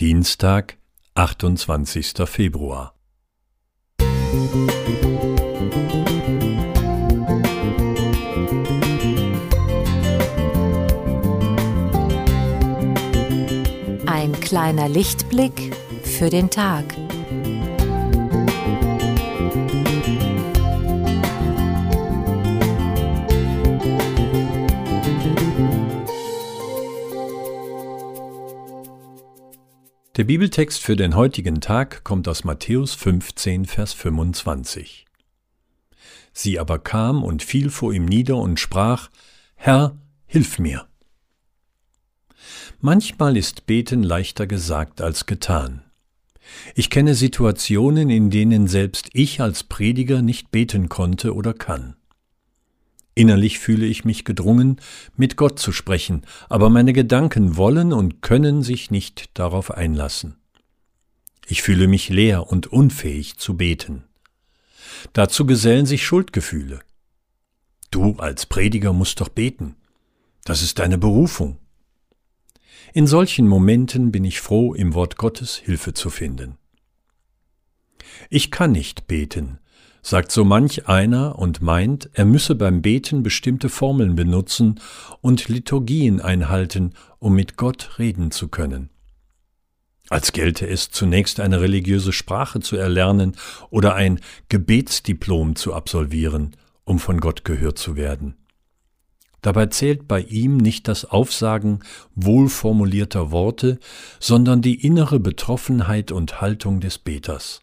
Dienstag, 28. Februar. Ein kleiner Lichtblick für den Tag. Der Bibeltext für den heutigen Tag kommt aus Matthäus 15, Vers 25. Sie aber kam und fiel vor ihm nieder und sprach, Herr, hilf mir. Manchmal ist Beten leichter gesagt als getan. Ich kenne Situationen, in denen selbst ich als Prediger nicht beten konnte oder kann. Innerlich fühle ich mich gedrungen, mit Gott zu sprechen, aber meine Gedanken wollen und können sich nicht darauf einlassen. Ich fühle mich leer und unfähig zu beten. Dazu gesellen sich Schuldgefühle. Du als Prediger musst doch beten. Das ist deine Berufung. In solchen Momenten bin ich froh, im Wort Gottes Hilfe zu finden. Ich kann nicht beten, sagt so manch einer und meint, er müsse beim Beten bestimmte Formeln benutzen und Liturgien einhalten, um mit Gott reden zu können. Als gelte es zunächst eine religiöse Sprache zu erlernen oder ein Gebetsdiplom zu absolvieren, um von Gott gehört zu werden. Dabei zählt bei ihm nicht das Aufsagen wohlformulierter Worte, sondern die innere Betroffenheit und Haltung des Beters.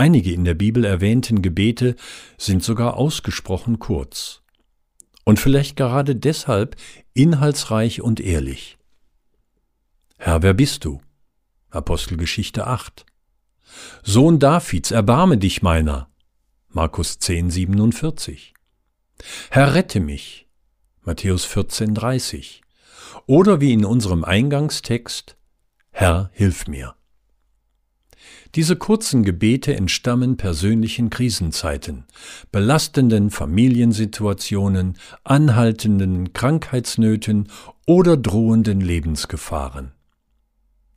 Einige in der Bibel erwähnten Gebete sind sogar ausgesprochen kurz. Und vielleicht gerade deshalb inhaltsreich und ehrlich. Herr, wer bist du? Apostelgeschichte 8. Sohn Davids, erbarme dich meiner. Markus 10, 47. Herr, rette mich. Matthäus 14, 30. Oder wie in unserem Eingangstext, Herr, hilf mir. Diese kurzen Gebete entstammen persönlichen Krisenzeiten, belastenden Familiensituationen, anhaltenden Krankheitsnöten oder drohenden Lebensgefahren.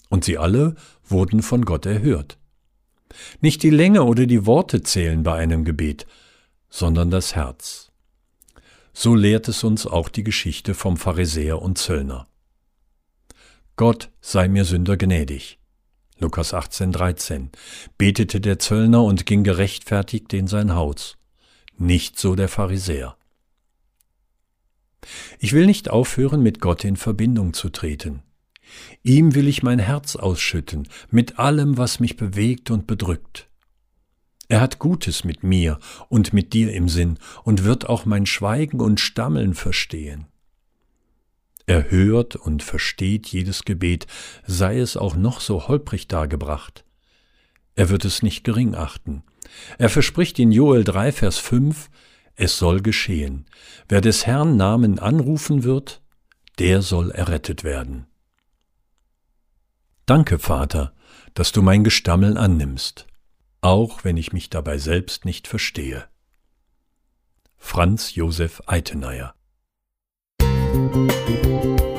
Und sie alle wurden von Gott erhört. Nicht die Länge oder die Worte zählen bei einem Gebet, sondern das Herz. So lehrt es uns auch die Geschichte vom Pharisäer und Zöllner. Gott sei mir Sünder gnädig. Lukas 18, 13, betete der Zöllner und ging gerechtfertigt in sein Haus. Nicht so der Pharisäer. Ich will nicht aufhören, mit Gott in Verbindung zu treten. Ihm will ich mein Herz ausschütten, mit allem, was mich bewegt und bedrückt. Er hat Gutes mit mir und mit dir im Sinn und wird auch mein Schweigen und Stammeln verstehen. Er hört und versteht jedes Gebet, sei es auch noch so holprig dargebracht. Er wird es nicht gering achten. Er verspricht in Joel 3, Vers 5, es soll geschehen. Wer des Herrn Namen anrufen wird, der soll errettet werden. Danke, Vater, dass du mein Gestammeln annimmst, auch wenn ich mich dabei selbst nicht verstehe. Franz Josef Eitenayer Música